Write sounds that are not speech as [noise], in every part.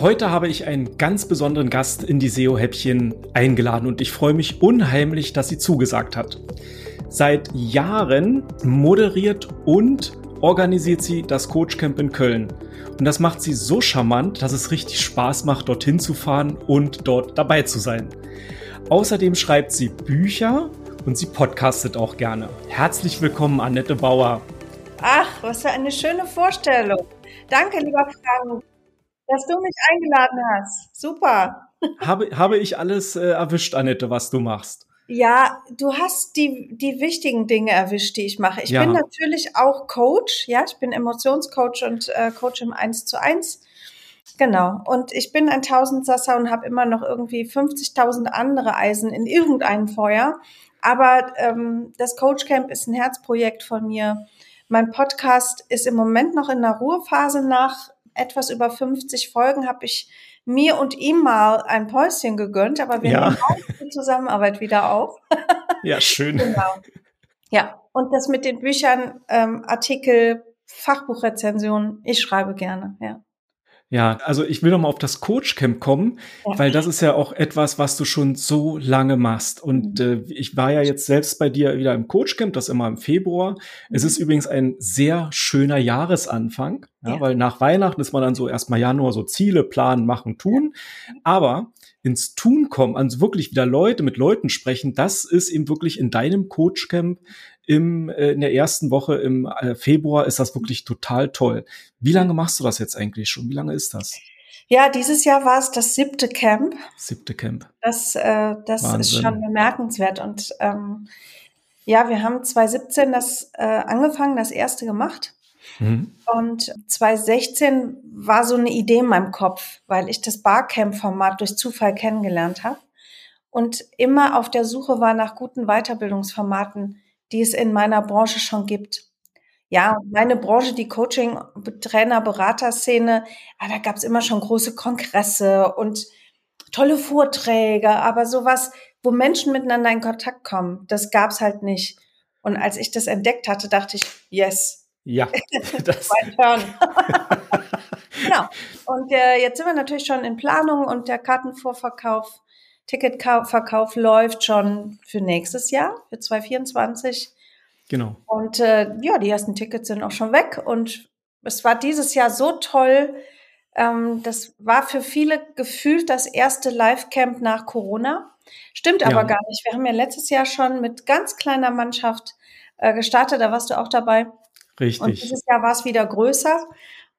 Heute habe ich einen ganz besonderen Gast in die SEO-Häppchen eingeladen und ich freue mich unheimlich, dass sie zugesagt hat. Seit Jahren moderiert und organisiert sie das Coachcamp in Köln. Und das macht sie so charmant, dass es richtig Spaß macht, dorthin zu fahren und dort dabei zu sein. Außerdem schreibt sie Bücher und sie podcastet auch gerne. Herzlich willkommen, Annette Bauer. Ach, was für eine schöne Vorstellung. Danke, lieber Frank, dass du mich eingeladen hast. Super. [laughs] Habe, habe ich alles äh, erwischt, Annette, was du machst? Ja, du hast die, die wichtigen Dinge erwischt, die ich mache. Ich ja. bin natürlich auch Coach, ja, ich bin Emotionscoach und äh, Coach im 1 zu 1. Genau. Und ich bin ein Tausendsasser und habe immer noch irgendwie 50.000 andere Eisen in irgendeinem Feuer. Aber ähm, das Coach Camp ist ein Herzprojekt von mir. Mein Podcast ist im Moment noch in der Ruhephase. Nach etwas über 50 Folgen habe ich mir und ihm mal ein Päuschen gegönnt, aber wir ja. nehmen auch die Zusammenarbeit wieder auf. [laughs] ja, schön. Genau. Ja, und das mit den Büchern, ähm, Artikel, Fachbuchrezensionen, ich schreibe gerne, ja. Ja, also ich will noch mal auf das Coachcamp kommen, ja. weil das ist ja auch etwas, was du schon so lange machst. Und mhm. äh, ich war ja jetzt selbst bei dir wieder im Coachcamp, das immer im Februar. Mhm. Es ist übrigens ein sehr schöner Jahresanfang, ja, ja. weil nach Weihnachten ist man dann so erstmal Januar so Ziele planen, machen, tun. Aber ins Tun kommen, also wirklich wieder Leute mit Leuten sprechen, das ist eben wirklich in deinem Coachcamp im, äh, in der ersten Woche im äh, Februar ist das wirklich total toll. Wie lange machst du das jetzt eigentlich schon? Wie lange ist das? Ja, dieses Jahr war es das siebte Camp. Siebte Camp. Das, äh, das ist schon bemerkenswert. Und ähm, ja, wir haben 2017 das äh, angefangen, das erste gemacht. Mhm. Und 2016 war so eine Idee in meinem Kopf, weil ich das Barcamp-Format durch Zufall kennengelernt habe und immer auf der Suche war nach guten Weiterbildungsformaten, die es in meiner Branche schon gibt. Ja, meine Branche, die Coaching, Trainer, Beraterszene, ah, da gab es immer schon große Kongresse und tolle Vorträge, aber sowas, wo Menschen miteinander in Kontakt kommen, das gab es halt nicht. Und als ich das entdeckt hatte, dachte ich, yes. Ja, [laughs] das [laughs] mein Turn. [laughs] genau. Und äh, jetzt sind wir natürlich schon in Planung und der Kartenvorverkauf Ticketverkauf läuft schon für nächstes Jahr, für 2024. Genau. Und äh, ja, die ersten Tickets sind auch schon weg. Und es war dieses Jahr so toll. Ähm, das war für viele gefühlt das erste Live-Camp nach Corona. Stimmt aber ja. gar nicht. Wir haben ja letztes Jahr schon mit ganz kleiner Mannschaft äh, gestartet. Da warst du auch dabei. Richtig. Und dieses Jahr war es wieder größer.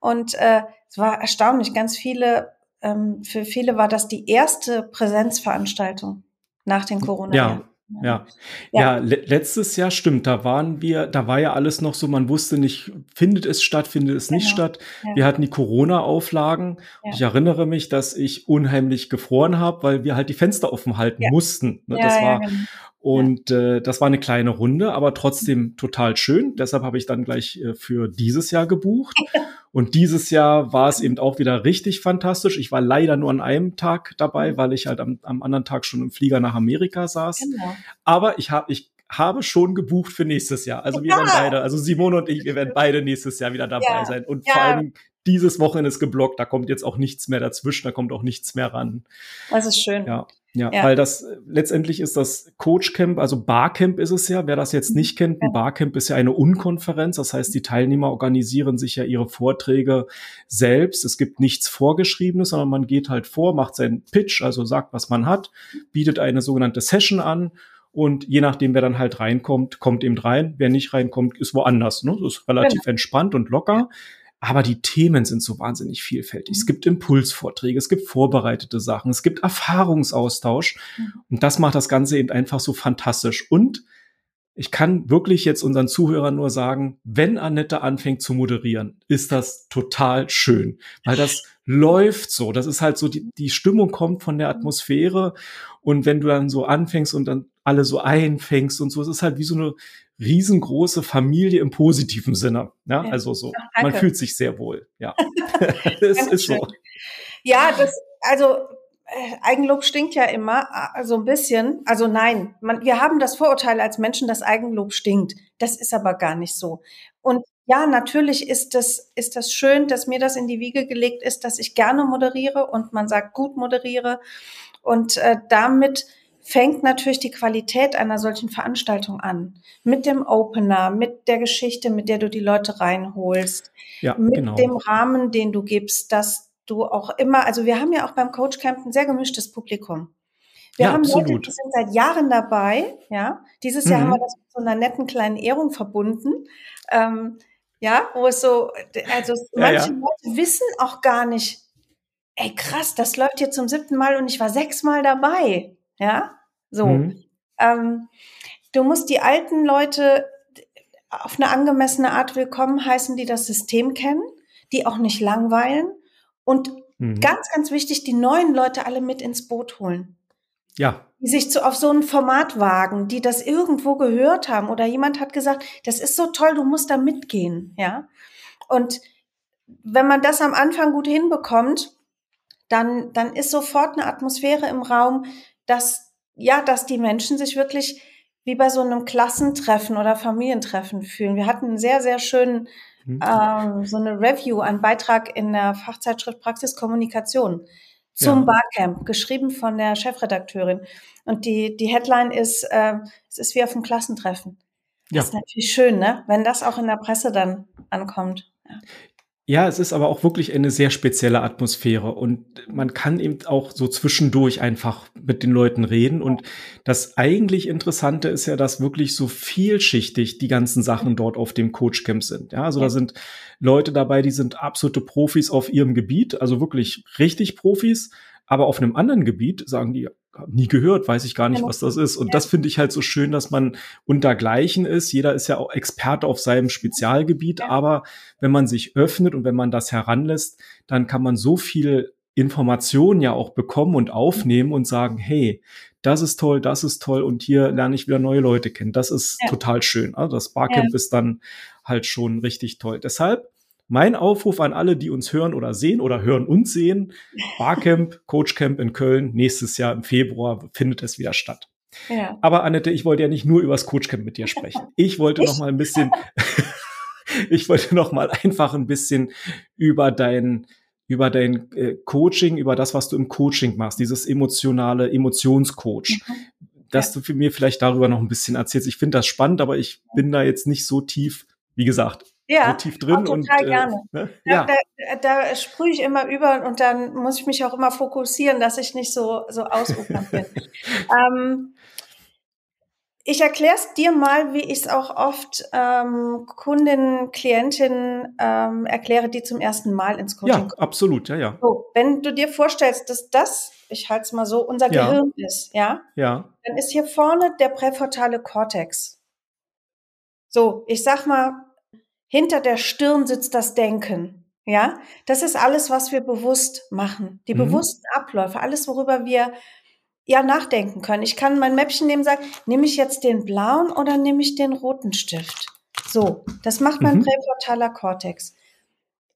Und äh, es war erstaunlich. Ganz viele ähm, für viele war das die erste Präsenzveranstaltung nach den corona ja. Ja, ja, ja le letztes Jahr stimmt, da waren wir, da war ja alles noch so, man wusste nicht, findet es statt, findet es nicht genau. statt. Ja. Wir hatten die Corona-Auflagen. Ja. Ich erinnere mich, dass ich unheimlich gefroren habe, weil wir halt die Fenster offen halten mussten. Ne, das war, genau. Und ja. äh, das war eine kleine Runde, aber trotzdem total schön. Deshalb habe ich dann gleich äh, für dieses Jahr gebucht. [laughs] Und dieses Jahr war es eben auch wieder richtig fantastisch. Ich war leider nur an einem Tag dabei, mhm. weil ich halt am, am anderen Tag schon im Flieger nach Amerika saß. Genau. Aber ich habe ich habe schon gebucht für nächstes Jahr. Also wir ja. werden beide, also Simone und ich, wir werden beide nächstes Jahr wieder dabei ja. sein. Und ja. vor allem dieses Wochenende ist geblockt, da kommt jetzt auch nichts mehr dazwischen, da kommt auch nichts mehr ran. Das ist schön. Ja. Ja, ja, weil das letztendlich ist das Coachcamp, also Barcamp ist es ja. Wer das jetzt nicht kennt, ein Barcamp ist ja eine Unkonferenz. Das heißt, die Teilnehmer organisieren sich ja ihre Vorträge selbst. Es gibt nichts Vorgeschriebenes, sondern man geht halt vor, macht seinen Pitch, also sagt, was man hat, bietet eine sogenannte Session an und je nachdem, wer dann halt reinkommt, kommt eben rein. Wer nicht reinkommt, ist woanders. Ne? Das ist relativ genau. entspannt und locker. Aber die Themen sind so wahnsinnig vielfältig. Es gibt Impulsvorträge, es gibt vorbereitete Sachen, es gibt Erfahrungsaustausch. Mhm. Und das macht das Ganze eben einfach so fantastisch. Und ich kann wirklich jetzt unseren Zuhörern nur sagen, wenn Annette anfängt zu moderieren, ist das total schön, weil das läuft so. Das ist halt so, die, die Stimmung kommt von der Atmosphäre. Und wenn du dann so anfängst und dann alle so einfängst und so, es ist halt wie so eine riesengroße Familie im positiven Sinne. Ja, also so, Ach, man fühlt sich sehr wohl. Ja, [laughs] es ist so. Ja, das, also äh, Eigenlob stinkt ja immer, also ein bisschen. Also nein, man, wir haben das Vorurteil als Menschen, dass Eigenlob stinkt. Das ist aber gar nicht so. Und ja, natürlich ist das, ist das schön, dass mir das in die Wiege gelegt ist, dass ich gerne moderiere und man sagt gut moderiere. Und äh, damit fängt natürlich die Qualität einer solchen Veranstaltung an. Mit dem Opener, mit der Geschichte, mit der du die Leute reinholst, ja, mit genau. dem Rahmen, den du gibst, dass du auch immer, also wir haben ja auch beim Coach Camp ein sehr gemischtes Publikum. Wir ja, haben absolut. Leute, die sind seit Jahren dabei, ja. Dieses Jahr haben mhm. wir das mit so einer netten kleinen Ehrung verbunden. Ähm, ja, wo es so, also [laughs] manche ja. Leute wissen auch gar nicht, ey krass, das läuft hier zum siebten Mal und ich war sechsmal dabei. Ja, so. Mhm. Ähm, du musst die alten Leute auf eine angemessene Art willkommen heißen, die das System kennen, die auch nicht langweilen und mhm. ganz, ganz wichtig, die neuen Leute alle mit ins Boot holen. Ja. Die sich zu, auf so ein Format wagen, die das irgendwo gehört haben oder jemand hat gesagt, das ist so toll, du musst da mitgehen, ja. Und wenn man das am Anfang gut hinbekommt, dann, dann ist sofort eine Atmosphäre im Raum, dass, ja, dass die Menschen sich wirklich wie bei so einem Klassentreffen oder Familientreffen fühlen. Wir hatten einen sehr, sehr schönen, mhm. ähm, so eine Review, einen Beitrag in der Fachzeitschrift Praxis Kommunikation zum ja. Barcamp, geschrieben von der Chefredakteurin. Und die, die Headline ist, äh, es ist wie auf einem Klassentreffen. Das ja. ist natürlich schön, ne? wenn das auch in der Presse dann ankommt. Ja. Ja, es ist aber auch wirklich eine sehr spezielle Atmosphäre und man kann eben auch so zwischendurch einfach mit den Leuten reden. Und das eigentlich Interessante ist ja, dass wirklich so vielschichtig die ganzen Sachen dort auf dem Coachcamp sind. Ja, also da sind Leute dabei, die sind absolute Profis auf ihrem Gebiet, also wirklich richtig Profis. Aber auf einem anderen Gebiet sagen die, nie gehört, weiß ich gar nicht, was das ist. Und ja. das finde ich halt so schön, dass man untergleichen ist. Jeder ist ja auch Experte auf seinem Spezialgebiet, ja. aber wenn man sich öffnet und wenn man das heranlässt, dann kann man so viel Informationen ja auch bekommen und aufnehmen und sagen, hey, das ist toll, das ist toll und hier lerne ich wieder neue Leute kennen. Das ist ja. total schön. Also das Barcamp ist dann halt schon richtig toll. Deshalb mein Aufruf an alle, die uns hören oder sehen oder hören und sehen, [laughs] Barcamp, Coachcamp in Köln, nächstes Jahr im Februar findet es wieder statt. Ja. Aber Annette, ich wollte ja nicht nur über das Coachcamp mit dir sprechen. [laughs] Ich wollte ich? noch mal ein bisschen, [laughs] ich wollte noch mal einfach ein bisschen über dein, über dein äh, Coaching, über das, was du im Coaching machst, dieses emotionale Emotionscoach. Mhm. Dass du mir vielleicht darüber noch ein bisschen erzählst. Ich finde das spannend, aber ich bin da jetzt nicht so tief, wie gesagt, ja, so tief drin. total und, äh, gerne. Ne? Ja. Da, da, da sprühe ich immer über und dann muss ich mich auch immer fokussieren, dass ich nicht so, so ausufernd bin. [laughs] ähm, ich erkläre es dir mal, wie ich es auch oft ähm, Kundinnen, Klientinnen ähm, erkläre, die zum ersten Mal ins Coaching kommen. Ja, absolut, ja, ja. So, wenn du dir vorstellst, dass das, ich halte es mal so, unser ja. Gehirn ist, ja, ja, dann ist hier vorne der präfrontale Kortex. So, ich sag mal, hinter der Stirn sitzt das Denken. Ja, das ist alles, was wir bewusst machen. Die mhm. bewussten Abläufe, alles, worüber wir ja nachdenken können. Ich kann mein Mäppchen nehmen sagen, nehme ich jetzt den blauen oder nehme ich den roten Stift? So, das macht mein mhm. präfrontaler Kortex.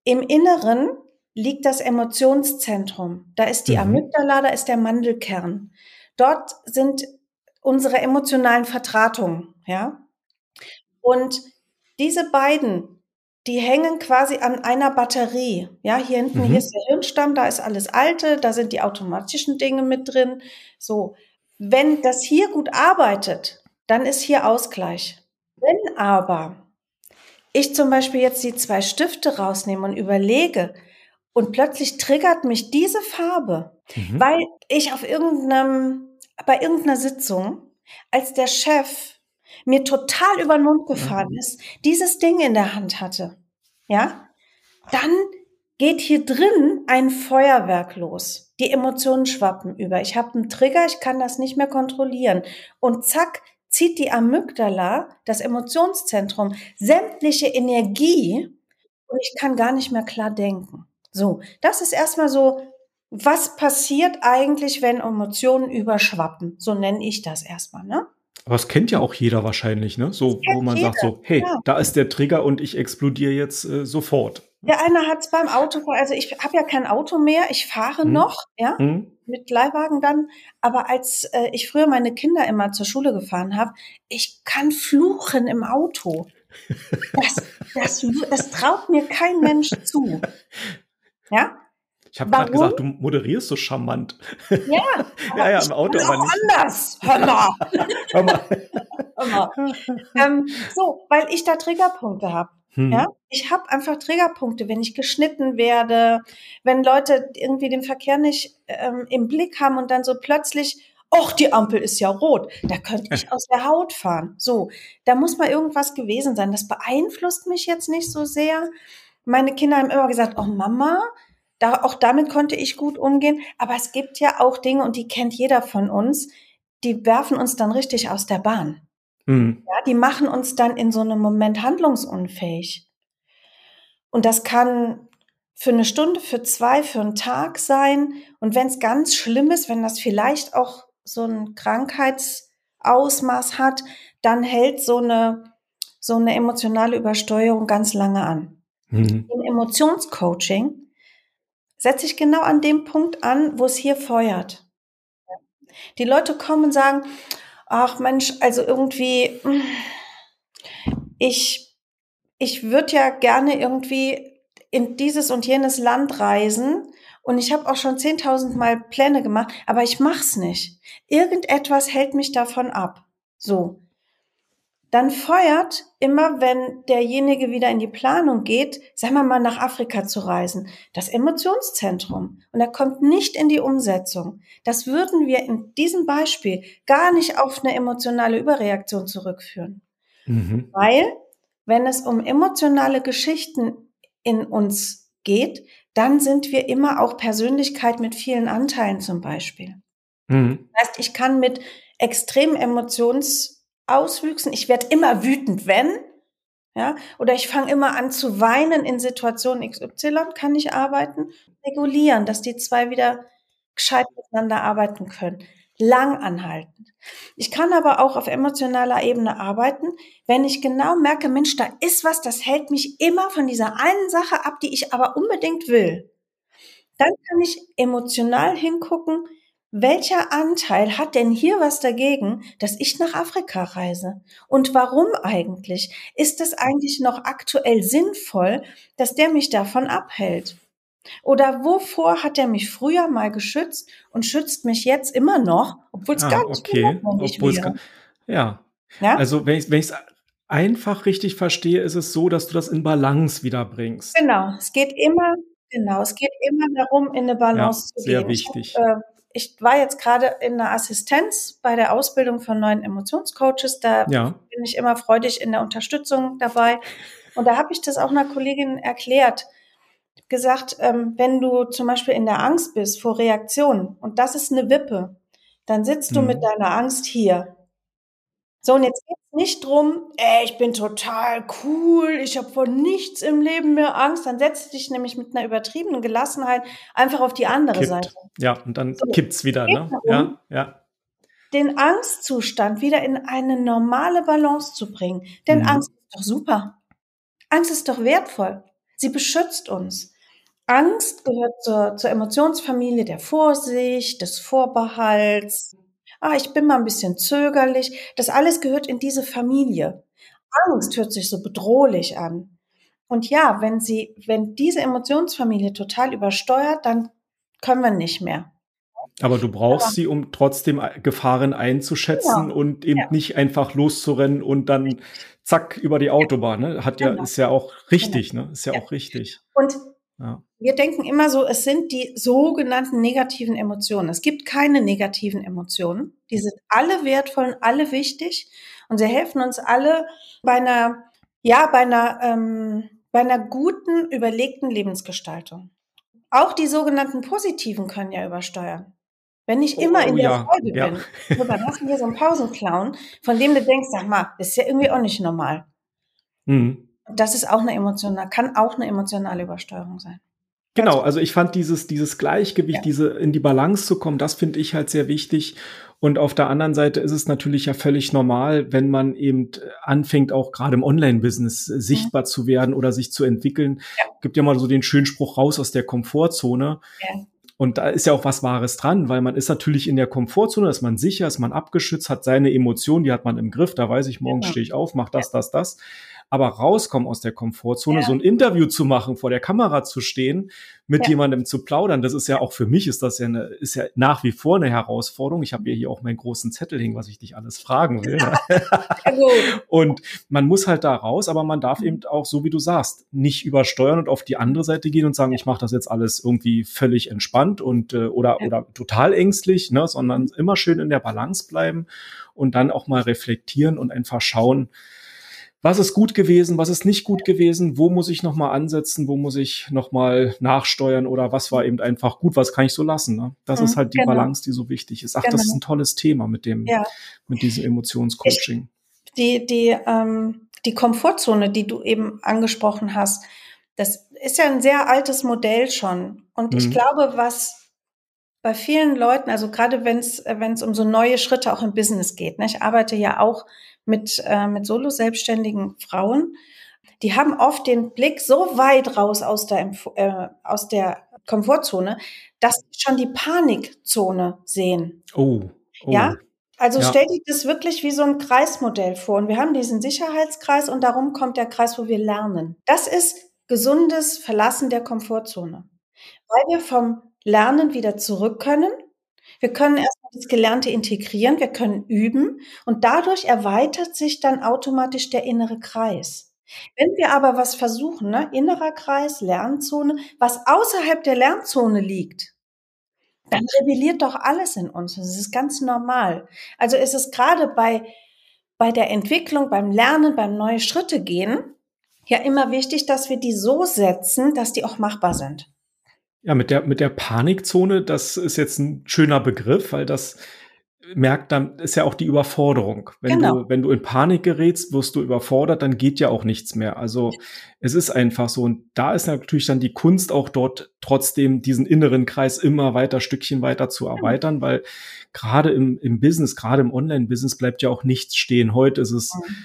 Im Inneren liegt das Emotionszentrum. Da ist die mhm. Amygdala, da ist der Mandelkern. Dort sind unsere emotionalen Vertratungen, ja. Und diese beiden, die hängen quasi an einer Batterie. Ja, hier hinten, mhm. hier ist der Hirnstamm, da ist alles Alte, da sind die automatischen Dinge mit drin. So. Wenn das hier gut arbeitet, dann ist hier Ausgleich. Wenn aber ich zum Beispiel jetzt die zwei Stifte rausnehme und überlege, und plötzlich triggert mich diese Farbe, mhm. weil ich auf irgendeinem, bei irgendeiner Sitzung, als der Chef mir total über den Mund gefahren ist, dieses Ding in der Hand hatte, ja, dann geht hier drin ein Feuerwerk los. Die Emotionen schwappen über. Ich habe einen Trigger, ich kann das nicht mehr kontrollieren. Und zack, zieht die Amygdala, das Emotionszentrum, sämtliche Energie und ich kann gar nicht mehr klar denken. So, das ist erstmal so, was passiert eigentlich, wenn Emotionen überschwappen? So nenne ich das erstmal, ne? Aber es kennt ja auch jeder wahrscheinlich, ne? So, wo man jeder. sagt so, hey, ja. da ist der Trigger und ich explodiere jetzt äh, sofort. Der eine hat es beim Auto, also ich habe ja kein Auto mehr, ich fahre hm. noch, ja, hm. mit Leihwagen dann. Aber als äh, ich früher meine Kinder immer zur Schule gefahren habe, ich kann fluchen im Auto. [laughs] Das, das, das traut mir kein Mensch zu. Ja? Ich habe gerade gesagt, du moderierst so charmant. Ja, [laughs] ja, ja, im Auto aber nicht. anders. Hör mal. [laughs] Hör mal. [laughs] Hör mal. Ähm, so, weil ich da Triggerpunkte habe. Hm. Ja, ich habe einfach Triggerpunkte, wenn ich geschnitten werde, wenn Leute irgendwie den Verkehr nicht ähm, im Blick haben und dann so plötzlich, ach, die Ampel ist ja rot, da könnte ich aus der Haut fahren. So, da muss mal irgendwas gewesen sein. Das beeinflusst mich jetzt nicht so sehr. Meine Kinder haben immer gesagt, oh Mama, da, auch damit konnte ich gut umgehen. Aber es gibt ja auch Dinge, und die kennt jeder von uns, die werfen uns dann richtig aus der Bahn. Mhm. Ja, die machen uns dann in so einem Moment handlungsunfähig. Und das kann für eine Stunde, für zwei, für einen Tag sein. Und wenn es ganz schlimm ist, wenn das vielleicht auch so ein Krankheitsausmaß hat, dann hält so eine, so eine emotionale Übersteuerung ganz lange an. Mhm. Im Emotionscoaching setze ich genau an dem Punkt an, wo es hier feuert. Die Leute kommen und sagen, ach Mensch, also irgendwie, ich, ich würde ja gerne irgendwie in dieses und jenes Land reisen und ich habe auch schon 10.000 Mal Pläne gemacht, aber ich mach's nicht. Irgendetwas hält mich davon ab. So dann feuert immer, wenn derjenige wieder in die Planung geht, sagen wir mal nach Afrika zu reisen, das Emotionszentrum. Und er kommt nicht in die Umsetzung. Das würden wir in diesem Beispiel gar nicht auf eine emotionale Überreaktion zurückführen. Mhm. Weil, wenn es um emotionale Geschichten in uns geht, dann sind wir immer auch Persönlichkeit mit vielen Anteilen zum Beispiel. Mhm. Das heißt, ich kann mit extremen Emotions Auswüchsen. Ich werde immer wütend, wenn. Ja, oder ich fange immer an zu weinen in Situationen XY, kann ich arbeiten. Regulieren, dass die zwei wieder gescheit miteinander arbeiten können. Lang anhalten. Ich kann aber auch auf emotionaler Ebene arbeiten, wenn ich genau merke, Mensch, da ist was, das hält mich immer von dieser einen Sache ab, die ich aber unbedingt will. Dann kann ich emotional hingucken, welcher Anteil hat denn hier was dagegen, dass ich nach Afrika reise? Und warum eigentlich? Ist es eigentlich noch aktuell sinnvoll, dass der mich davon abhält? Oder wovor hat er mich früher mal geschützt und schützt mich jetzt immer noch, obwohl es ah, gar nicht okay. Obwohl's gar, ja. ja. Also wenn ich es einfach richtig verstehe, ist es so, dass du das in Balance wiederbringst. Genau. Es geht immer, genau, es geht immer darum, in eine Balance ja, zu gehen. Sehr wichtig. Ich hab, äh, ich war jetzt gerade in der Assistenz bei der Ausbildung von neuen Emotionscoaches. Da ja. bin ich immer freudig in der Unterstützung dabei. Und da habe ich das auch einer Kollegin erklärt. Gesagt, ähm, wenn du zum Beispiel in der Angst bist vor Reaktionen und das ist eine Wippe, dann sitzt du mhm. mit deiner Angst hier. So, und jetzt geht es nicht drum, ey, ich bin total cool, ich habe vor nichts im Leben mehr Angst. Dann setzt dich nämlich mit einer übertriebenen Gelassenheit einfach auf die andere Kippt. Seite. Ja, und dann so, kippt's wieder, ne? Ja, ja. Den Angstzustand wieder in eine normale Balance zu bringen. Denn mhm. Angst ist doch super. Angst ist doch wertvoll. Sie beschützt uns. Angst gehört zur, zur Emotionsfamilie der Vorsicht, des Vorbehalts, ah, ich bin mal ein bisschen zögerlich. Das alles gehört in diese Familie. Angst hört sich so bedrohlich an. Und ja, wenn sie, wenn diese Emotionsfamilie total übersteuert, dann können wir nicht mehr. Aber du brauchst Aber, sie, um trotzdem Gefahren einzuschätzen genau. und eben ja. nicht einfach loszurennen und dann zack über die Autobahn. Ne? Hat ja, genau. ist ja auch richtig, genau. ne? Ist ja, ja, auch richtig. Und ja. Wir denken immer so, es sind die sogenannten negativen Emotionen. Es gibt keine negativen Emotionen. Die sind alle wertvoll und alle wichtig und sie helfen uns alle bei einer, ja, bei einer, ähm, bei einer guten, überlegten Lebensgestaltung. Auch die sogenannten positiven können ja übersteuern. Wenn ich immer oh, in der ja, Freude ja. bin, dann hast du hier so einen Pausenclown, von dem du denkst, sag mal, das ist ja irgendwie auch nicht normal. [laughs] Mhm. Das ist auch eine emotionale, kann auch eine emotionale Übersteuerung sein. Genau, also ich fand dieses, dieses Gleichgewicht, ja. diese in die Balance zu kommen, das finde ich halt sehr wichtig. Und auf der anderen Seite ist es natürlich ja völlig normal, wenn man eben anfängt, auch gerade im Online-Business äh, sichtbar mhm. zu werden oder sich zu entwickeln. Ja. Gibt ja mal so den schönen Spruch raus aus der Komfortzone. Ja. Und da ist ja auch was Wahres dran, weil man ist natürlich in der Komfortzone, ist man sicher, ist man abgeschützt, hat seine Emotionen, die hat man im Griff, da weiß ich, morgen genau. stehe ich auf, mach das, das, das. Aber rauskommen aus der Komfortzone, ja. so ein Interview zu machen, vor der Kamera zu stehen, mit ja. jemandem zu plaudern, das ist ja auch für mich ist das ja eine, ist ja nach wie vor eine Herausforderung. Ich habe ja hier auch meinen großen Zettel hängen, was ich dich alles fragen will. [laughs] und man muss halt da raus, aber man darf mhm. eben auch, so wie du sagst, nicht übersteuern und auf die andere Seite gehen und sagen, ich mache das jetzt alles irgendwie völlig entspannt und äh, oder oder total ängstlich, ne, sondern immer schön in der Balance bleiben und dann auch mal reflektieren und einfach schauen, was ist gut gewesen, was ist nicht gut gewesen, wo muss ich nochmal ansetzen, wo muss ich nochmal nachsteuern oder was war eben einfach gut, was kann ich so lassen. Ne? Das mhm, ist halt die genau. Balance, die so wichtig ist. Ach, genau. das ist ein tolles Thema mit dem, ja. mit diesem Emotionscoaching. Ich, die, die, ähm, die Komfortzone, die du eben angesprochen hast, das ist ja ein sehr altes Modell schon. Und mhm. ich glaube, was bei vielen Leuten, also gerade wenn es wenn es um so neue Schritte auch im Business geht. Ne? Ich arbeite ja auch mit äh, mit solo selbstständigen Frauen. Die haben oft den Blick so weit raus aus der äh, aus der Komfortzone, dass sie schon die Panikzone sehen. Oh. oh. Ja, also ja. stell dir das wirklich wie so ein Kreismodell vor. Und wir haben diesen Sicherheitskreis und darum kommt der Kreis, wo wir lernen. Das ist gesundes Verlassen der Komfortzone. Weil wir vom Lernen wieder zurück können. Wir können erstmal das Gelernte integrieren, wir können üben und dadurch erweitert sich dann automatisch der innere Kreis. Wenn wir aber was versuchen, ne, innerer Kreis, Lernzone, was außerhalb der Lernzone liegt, dann rebelliert doch alles in uns. Das ist ganz normal. Also ist es gerade bei, bei der Entwicklung, beim Lernen, beim neue Schritte gehen, ja immer wichtig, dass wir die so setzen, dass die auch machbar sind. Ja, mit der, mit der Panikzone, das ist jetzt ein schöner Begriff, weil das merkt dann, ist ja auch die Überforderung. Wenn genau. du, wenn du in Panik gerätst, wirst du überfordert, dann geht ja auch nichts mehr. Also es ist einfach so. Und da ist natürlich dann die Kunst auch dort trotzdem diesen inneren Kreis immer weiter, Stückchen weiter zu erweitern, weil gerade im, im Business, gerade im Online-Business bleibt ja auch nichts stehen. Heute ist es, mhm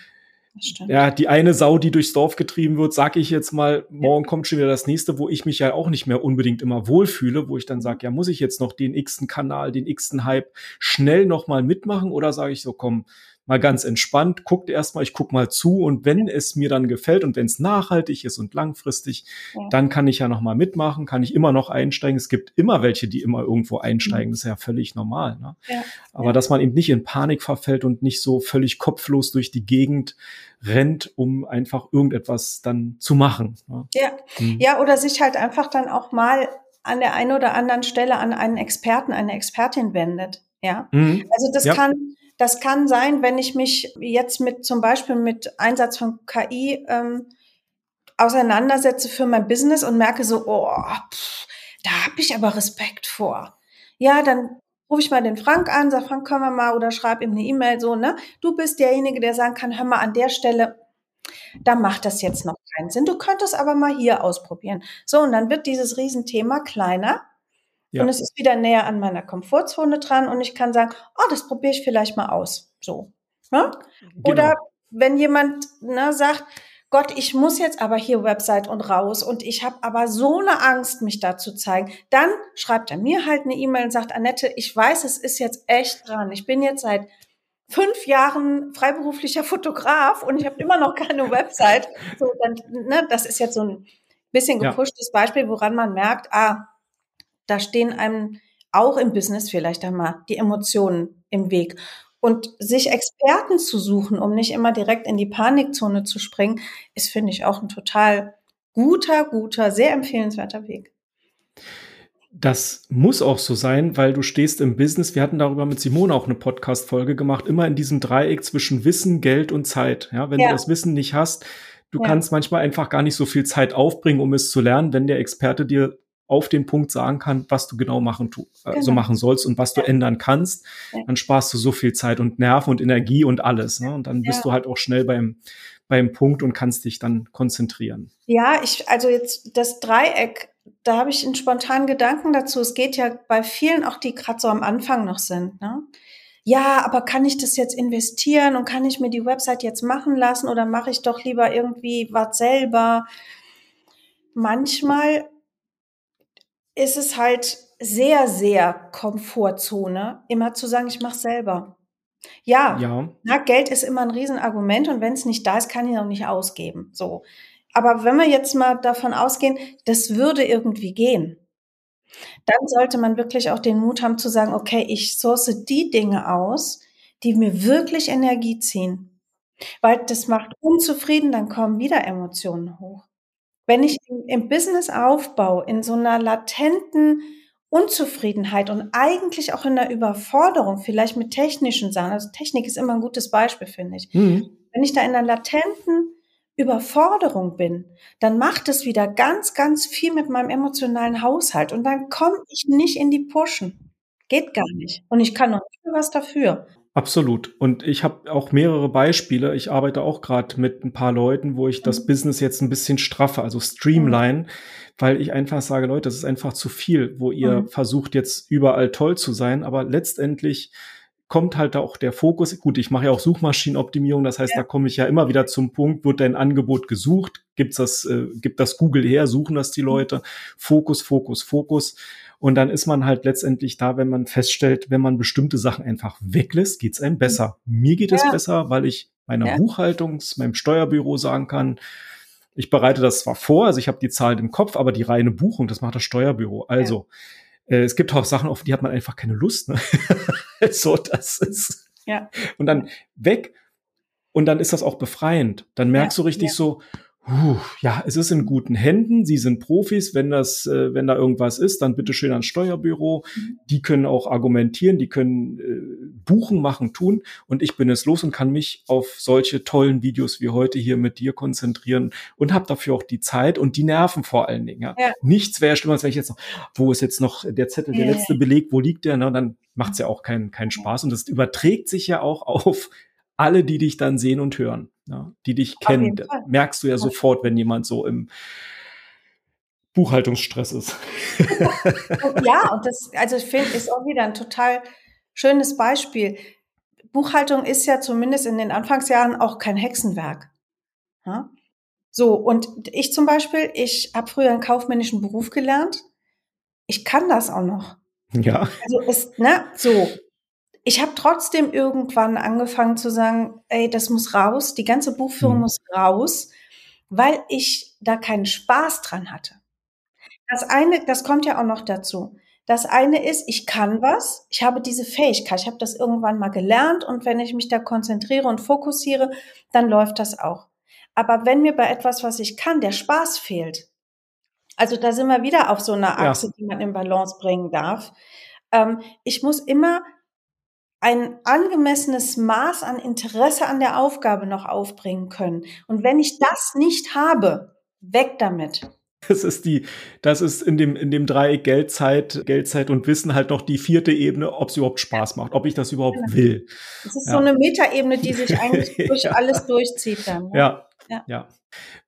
ja, die eine Sau, die durchs Dorf getrieben wird, sag ich jetzt mal, morgen kommt schon wieder das nächste, wo ich mich ja auch nicht mehr unbedingt immer wohlfühle, wo ich dann sage, ja, muss ich jetzt noch den x-ten Kanal, den x-ten Hype schnell nochmal mitmachen? Oder sage ich so, komm, mal ganz entspannt, guckt erstmal, ich guck mal zu und wenn es mir dann gefällt und wenn es nachhaltig ist und langfristig, ja. dann kann ich ja noch mal mitmachen, kann ich immer noch einsteigen. Es gibt immer welche, die immer irgendwo einsteigen, mhm. das ist ja völlig normal. Ne? Ja. Aber ja. dass man eben nicht in Panik verfällt und nicht so völlig kopflos durch die Gegend rennt, um einfach irgendetwas dann zu machen. Ne? Ja, mhm. ja, oder sich halt einfach dann auch mal an der einen oder anderen Stelle an einen Experten, eine Expertin wendet. Ja, mhm. also das kann das kann sein, wenn ich mich jetzt mit zum Beispiel mit Einsatz von KI ähm, auseinandersetze für mein Business und merke so, oh, pff, da habe ich aber Respekt vor. Ja, dann rufe ich mal den Frank an, sag Frank, können wir mal oder schreib ihm eine E-Mail so, ne? Du bist derjenige, der sagen kann, hör mal an der Stelle, da macht das jetzt noch keinen Sinn. Du könntest aber mal hier ausprobieren. So, und dann wird dieses Riesenthema kleiner ja. Und es ist wieder näher an meiner Komfortzone dran und ich kann sagen, oh, das probiere ich vielleicht mal aus. So. Ne? Genau. Oder wenn jemand ne, sagt, Gott, ich muss jetzt aber hier Website und raus und ich habe aber so eine Angst, mich da zu zeigen, dann schreibt er mir halt eine E-Mail und sagt, Annette, ich weiß, es ist jetzt echt dran. Ich bin jetzt seit fünf Jahren freiberuflicher Fotograf und ich habe immer noch keine Website. [laughs] So, dann, ne, das ist jetzt so ein bisschen gepushtes ja. Beispiel, woran man merkt, ah, da stehen einem auch im Business vielleicht einmal die Emotionen im Weg. Und sich Experten zu suchen, um nicht immer direkt in die Panikzone zu springen, ist, finde ich, auch ein total guter, guter, sehr empfehlenswerter Weg. Das muss auch so sein, weil du stehst im Business. Wir hatten darüber mit Simone auch eine Podcast-Folge gemacht, immer in diesem Dreieck zwischen Wissen, Geld und Zeit. Ja, wenn ja. du das Wissen nicht hast, du ja. kannst manchmal einfach gar nicht so viel Zeit aufbringen, um es zu lernen, wenn der Experte dir auf den Punkt sagen kann, was du genau machen, tu, äh, genau. so machen sollst und was du ändern kannst, ja. dann sparst du so viel Zeit und Nerven und Energie und alles. Ne? Und dann bist ja. du halt auch schnell beim, beim Punkt und kannst dich dann konzentrieren. Ja, ich, also jetzt das Dreieck, da habe ich einen spontanen Gedanken dazu. Es geht ja bei vielen auch, die gerade so am Anfang noch sind. Ne? Ja, aber kann ich das jetzt investieren und kann ich mir die Website jetzt machen lassen oder mache ich doch lieber irgendwie was selber? Manchmal ist es halt sehr, sehr Komfortzone, immer zu sagen, ich mache selber. Ja, ja. Na, Geld ist immer ein Riesenargument und wenn es nicht da ist, kann ich auch nicht ausgeben. So. Aber wenn wir jetzt mal davon ausgehen, das würde irgendwie gehen, dann sollte man wirklich auch den Mut haben zu sagen, okay, ich source die Dinge aus, die mir wirklich Energie ziehen. Weil das macht unzufrieden, dann kommen wieder Emotionen hoch. Wenn ich im, Business aufbaue, in so einer latenten Unzufriedenheit und eigentlich auch in der Überforderung, vielleicht mit technischen Sachen, also Technik ist immer ein gutes Beispiel, finde ich. Mhm. Wenn ich da in einer latenten Überforderung bin, dann macht es wieder ganz, ganz viel mit meinem emotionalen Haushalt und dann komme ich nicht in die Pushen. Geht gar nicht. Und ich kann noch nicht was dafür. Absolut. Und ich habe auch mehrere Beispiele. Ich arbeite auch gerade mit ein paar Leuten, wo ich das mhm. Business jetzt ein bisschen straffe, also streamline, mhm. weil ich einfach sage, Leute, das ist einfach zu viel, wo ihr mhm. versucht jetzt überall toll zu sein, aber letztendlich kommt halt auch der Fokus. Gut, ich mache ja auch Suchmaschinenoptimierung, das heißt, ja. da komme ich ja immer wieder zum Punkt, wird dein Angebot gesucht, gibt's das, äh, gibt das Google her, suchen das die mhm. Leute. Fokus, Fokus, Fokus. Und dann ist man halt letztendlich da, wenn man feststellt, wenn man bestimmte Sachen einfach weglässt, geht's einem besser. Mir geht es besser, weil ich meiner ja. Buchhaltung, meinem Steuerbüro sagen kann, ich bereite das zwar vor, also ich habe die Zahlen im Kopf, aber die reine Buchung, das macht das Steuerbüro. Also ja. äh, es gibt auch Sachen, auf die hat man einfach keine Lust. Ne? [laughs] so, das ist. Ja. Und dann weg. Und dann ist das auch befreiend. Dann merkst ja, du richtig so, ja, es ist in guten Händen. Sie sind Profis. Wenn das, äh, wenn da irgendwas ist, dann bitte schön ans Steuerbüro. Mhm. Die können auch argumentieren, die können äh, buchen, machen, tun. Und ich bin es los und kann mich auf solche tollen Videos wie heute hier mit dir konzentrieren und habe dafür auch die Zeit und die Nerven vor allen Dingen. Ja. ja. Nichts wäre schlimmer, als wenn ich jetzt noch, wo ist jetzt noch der Zettel, der letzte Beleg, wo liegt der? Ne? Dann macht's ja auch keinen keinen Spaß. Und das überträgt sich ja auch auf alle, die dich dann sehen und hören, ja, die dich kennen, merkst du ja sofort, wenn jemand so im Buchhaltungsstress ist. ja, und das, also ich finde, ist auch wieder ein total schönes Beispiel. Buchhaltung ist ja zumindest in den Anfangsjahren auch kein Hexenwerk. Ja? So, und ich zum Beispiel, ich habe früher einen kaufmännischen Beruf gelernt. Ich kann das auch noch. Ja. Also ist, ne, so ich habe trotzdem irgendwann angefangen zu sagen, ey, das muss raus, die ganze Buchführung mhm. muss raus, weil ich da keinen Spaß dran hatte. Das eine, das kommt ja auch noch dazu. Das eine ist, ich kann was, ich habe diese Fähigkeit, ich habe das irgendwann mal gelernt und wenn ich mich da konzentriere und fokussiere, dann läuft das auch. Aber wenn mir bei etwas, was ich kann, der Spaß fehlt, also da sind wir wieder auf so einer Achse, ja. die man in Balance bringen darf. Ähm, ich muss immer ein angemessenes Maß an Interesse an der Aufgabe noch aufbringen können. Und wenn ich das nicht habe, weg damit. Das ist die, das ist in dem, in dem Dreieck Geldzeit, Geldzeit und Wissen halt noch die vierte Ebene, ob es überhaupt Spaß macht, ob ich das überhaupt genau. will. Das ist ja. so eine Metaebene, die sich eigentlich [laughs] durch ja. alles durchzieht dann. Ne? Ja. ja. ja.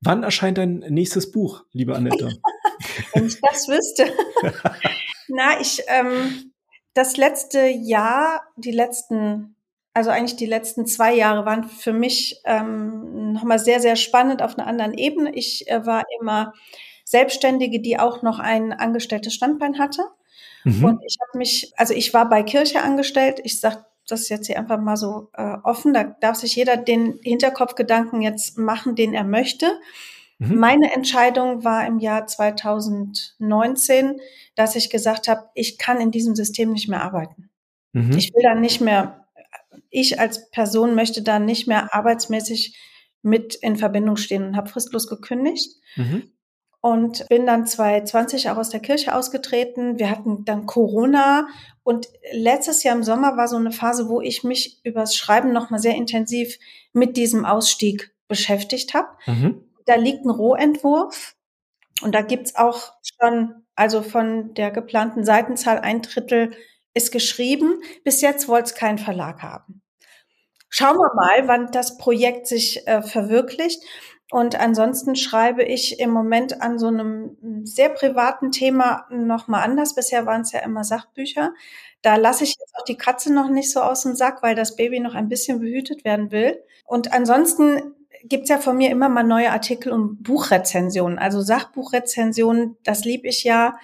Wann erscheint dein nächstes Buch, liebe Annette? [laughs] Wenn ich das wüsste. [laughs] Na, ich, ähm, das letzte Jahr, die letzten, also eigentlich die letzten zwei Jahre waren für mich ähm, nochmal sehr, sehr spannend auf einer anderen Ebene. Ich äh, war immer Selbstständige, die auch noch ein angestelltes Standbein hatte. Mhm. Und ich habe mich, also ich war bei Kirche angestellt. Ich sage das jetzt hier einfach mal so äh, offen. Da darf sich jeder den Hinterkopfgedanken jetzt machen, den er möchte. Mhm. Meine Entscheidung war im Jahr 2019, dass ich gesagt habe, ich kann in diesem System nicht mehr arbeiten. Mhm. Ich will dann nicht mehr, ich als Person möchte da nicht mehr arbeitsmäßig mit in Verbindung stehen und habe fristlos gekündigt. Mhm. Und bin dann 2020 auch aus der Kirche ausgetreten. Wir hatten dann Corona und letztes Jahr im Sommer war so eine Phase, wo ich mich übers Schreiben nochmal sehr intensiv mit diesem Ausstieg beschäftigt habe. Mhm da liegt ein Rohentwurf und da gibt's auch schon, also von der geplanten Seitenzahl ein Drittel ist geschrieben. Bis jetzt wollte es kein Verlag haben. Schauen wir mal, wann das Projekt sich äh, verwirklicht. Und ansonsten schreibe ich im Moment an so einem sehr privaten Thema nochmal anders. Bisher waren es ja immer Sachbücher. Da lasse ich jetzt auch die Katze noch nicht so aus dem Sack, weil das Baby noch ein bisschen behütet werden will. Und ansonsten gibt's ja von mir immer mal neue Artikel und Buchrezensionen. Also Sachbuchrezensionen, das liebe ich ja.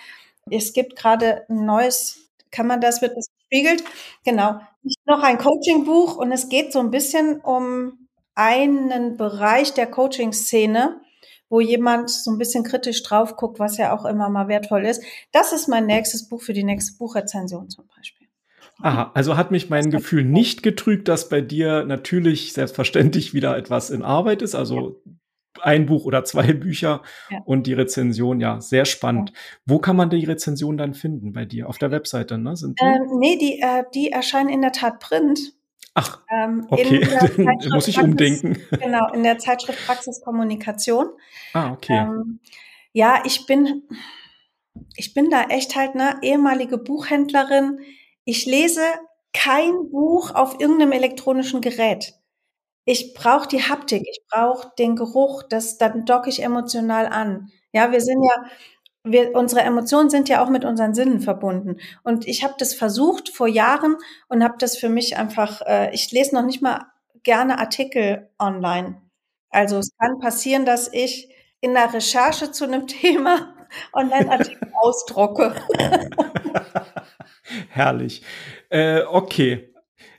Es gibt gerade ein neues, kann man das, wird das spiegelt. Genau. Noch ein Coaching-Buch und es geht so ein bisschen um einen Bereich der Coaching-Szene, wo jemand so ein bisschen kritisch drauf guckt, was ja auch immer mal wertvoll ist. Das ist mein nächstes Buch für die nächste Buchrezension zum Beispiel. Aha, also hat mich mein Gefühl nicht getrügt, dass bei dir natürlich selbstverständlich wieder etwas in Arbeit ist. Also ja ein Buch oder zwei [laughs] Bücher ja. und die Rezension, ja, sehr spannend. Ja. Wo kann man die Rezension dann finden bei dir? Auf der Webseite, ne? Sind die? Ähm, nee, die, äh, die erscheinen in der Tat print. Ach, ähm, okay, dann [laughs] muss ich umdenken. Genau, in der Zeitschrift Praxis Kommunikation. Ah, okay. Ähm, ja, ich bin, ich bin da echt halt eine ehemalige Buchhändlerin. Ich lese kein Buch auf irgendeinem elektronischen Gerät. Ich brauche die Haptik, ich brauche den Geruch, das dann docke ich emotional an. Ja, wir sind ja wir, unsere Emotionen sind ja auch mit unseren Sinnen verbunden. Und ich habe das versucht vor Jahren und habe das für mich einfach, äh, ich lese noch nicht mal gerne Artikel online. Also es kann passieren, dass ich in der Recherche zu einem [laughs] Thema Online-Artikel ausdrucke. [laughs] [laughs] Herrlich. Äh, okay,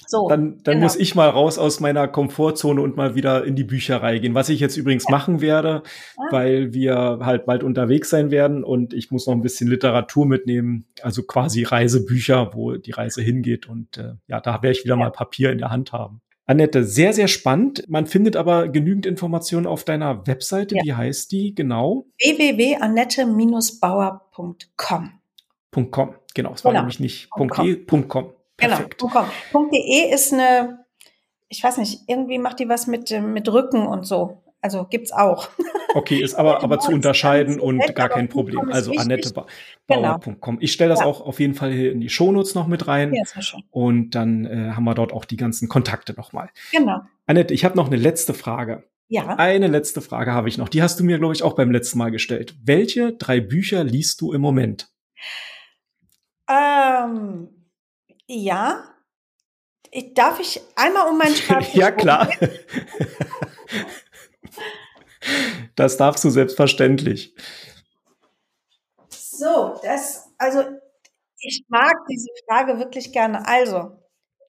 so, dann dann genau. muss ich mal raus aus meiner Komfortzone und mal wieder in die Bücherei gehen. Was ich jetzt übrigens ja. machen werde, ja. weil wir halt bald unterwegs sein werden und ich muss noch ein bisschen Literatur mitnehmen, also quasi Reisebücher, wo die Reise hingeht. Und äh, ja, da werde ich wieder ja. mal Papier in der Hand haben. Annette, sehr, sehr spannend. Man findet aber genügend Informationen auf deiner Webseite. Wie heißt die genau? www.annette-bauer.com. .com, genau. Es war genau. nämlich nicht .de, .com. Genau, Perfekt. Genau. .com. .de ist eine, ich weiß nicht, irgendwie macht die was mit, mit Rücken und so. Also gibt's auch. Okay, ist aber, [laughs] aber zu unterscheiden und gar kein Problem. Also Annette Bauer.com. Genau. Ich stelle das ja. auch auf jeden Fall hier in die Shownotes noch mit rein. Ja. Und dann äh, haben wir dort auch die ganzen Kontakte nochmal. Genau. Annette, ich habe noch eine letzte Frage. Ja. Eine letzte Frage habe ich noch. Die hast du mir, glaube ich, auch beim letzten Mal gestellt. Welche drei Bücher liest du im Moment? Ähm, ja. Ich, darf ich einmal um meinen Schreibtisch? [laughs] ja, klar. [laughs] das darfst du selbstverständlich. So, das, also ich mag diese Frage wirklich gerne. Also,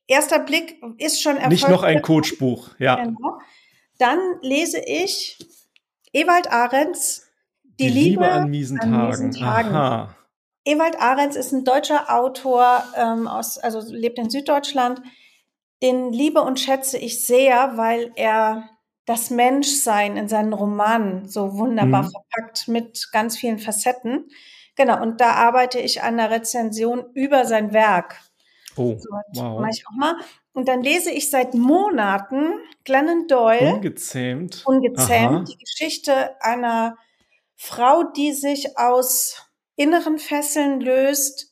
erster Blick ist schon erfolgreich. Nicht noch ein Coachbuch, ja. Genau. Dann lese ich Ewald Ahrens Die, Die Liebe, Liebe, an miesen Tagen. An miesen Tagen. Aha. Ewald Ahrens ist ein deutscher Autor, ähm, aus, also lebt in Süddeutschland. Den liebe und schätze ich sehr, weil er das Menschsein in seinen Romanen so wunderbar mhm. verpackt mit ganz vielen Facetten. Genau, und da arbeite ich an einer Rezension über sein Werk. Oh, so, wow. Mach ich auch mal. Und dann lese ich seit Monaten Glennon Doyle. Ungezähmt. Ungezähmt. Aha. Die Geschichte einer Frau, die sich aus inneren Fesseln löst,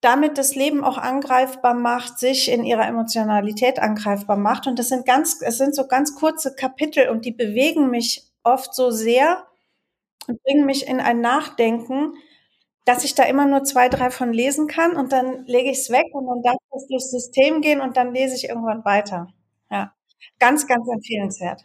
damit das Leben auch angreifbar macht, sich in ihrer Emotionalität angreifbar macht. Und das sind ganz, es sind so ganz kurze Kapitel und die bewegen mich oft so sehr und bringen mich in ein Nachdenken, dass ich da immer nur zwei, drei von lesen kann und dann lege ich es weg und dann darf es durchs System gehen und dann lese ich irgendwann weiter. Ja, ganz, ganz empfehlenswert.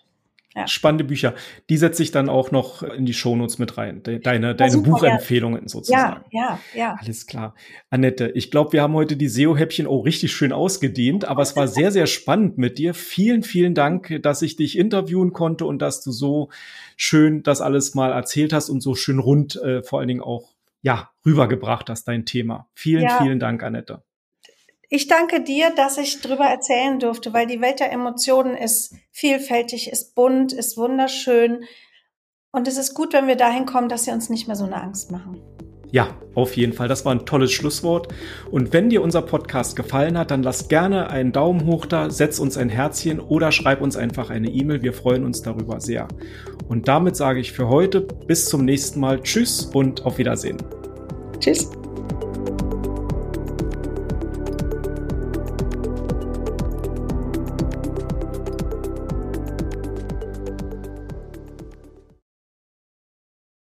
Ja. Spannende Bücher. Die setze ich dann auch noch in die Shownotes mit rein. Deine, deine super, Buchempfehlungen ja. sozusagen. Ja, ja, ja. Alles klar. Annette, ich glaube, wir haben heute die SEO-Häppchen auch richtig schön ausgedehnt, aber es war sehr, sehr spannend mit dir. Vielen, vielen Dank, dass ich dich interviewen konnte und dass du so schön das alles mal erzählt hast und so schön rund äh, vor allen Dingen auch ja, rübergebracht hast, dein Thema. Vielen, ja. vielen Dank, Annette. Ich danke dir, dass ich drüber erzählen durfte, weil die Welt der Emotionen ist vielfältig, ist bunt, ist wunderschön. Und es ist gut, wenn wir dahin kommen, dass sie uns nicht mehr so eine Angst machen. Ja, auf jeden Fall. Das war ein tolles Schlusswort. Und wenn dir unser Podcast gefallen hat, dann lass gerne einen Daumen hoch da, setz uns ein Herzchen oder schreib uns einfach eine E-Mail. Wir freuen uns darüber sehr. Und damit sage ich für heute bis zum nächsten Mal Tschüss und auf Wiedersehen. Tschüss.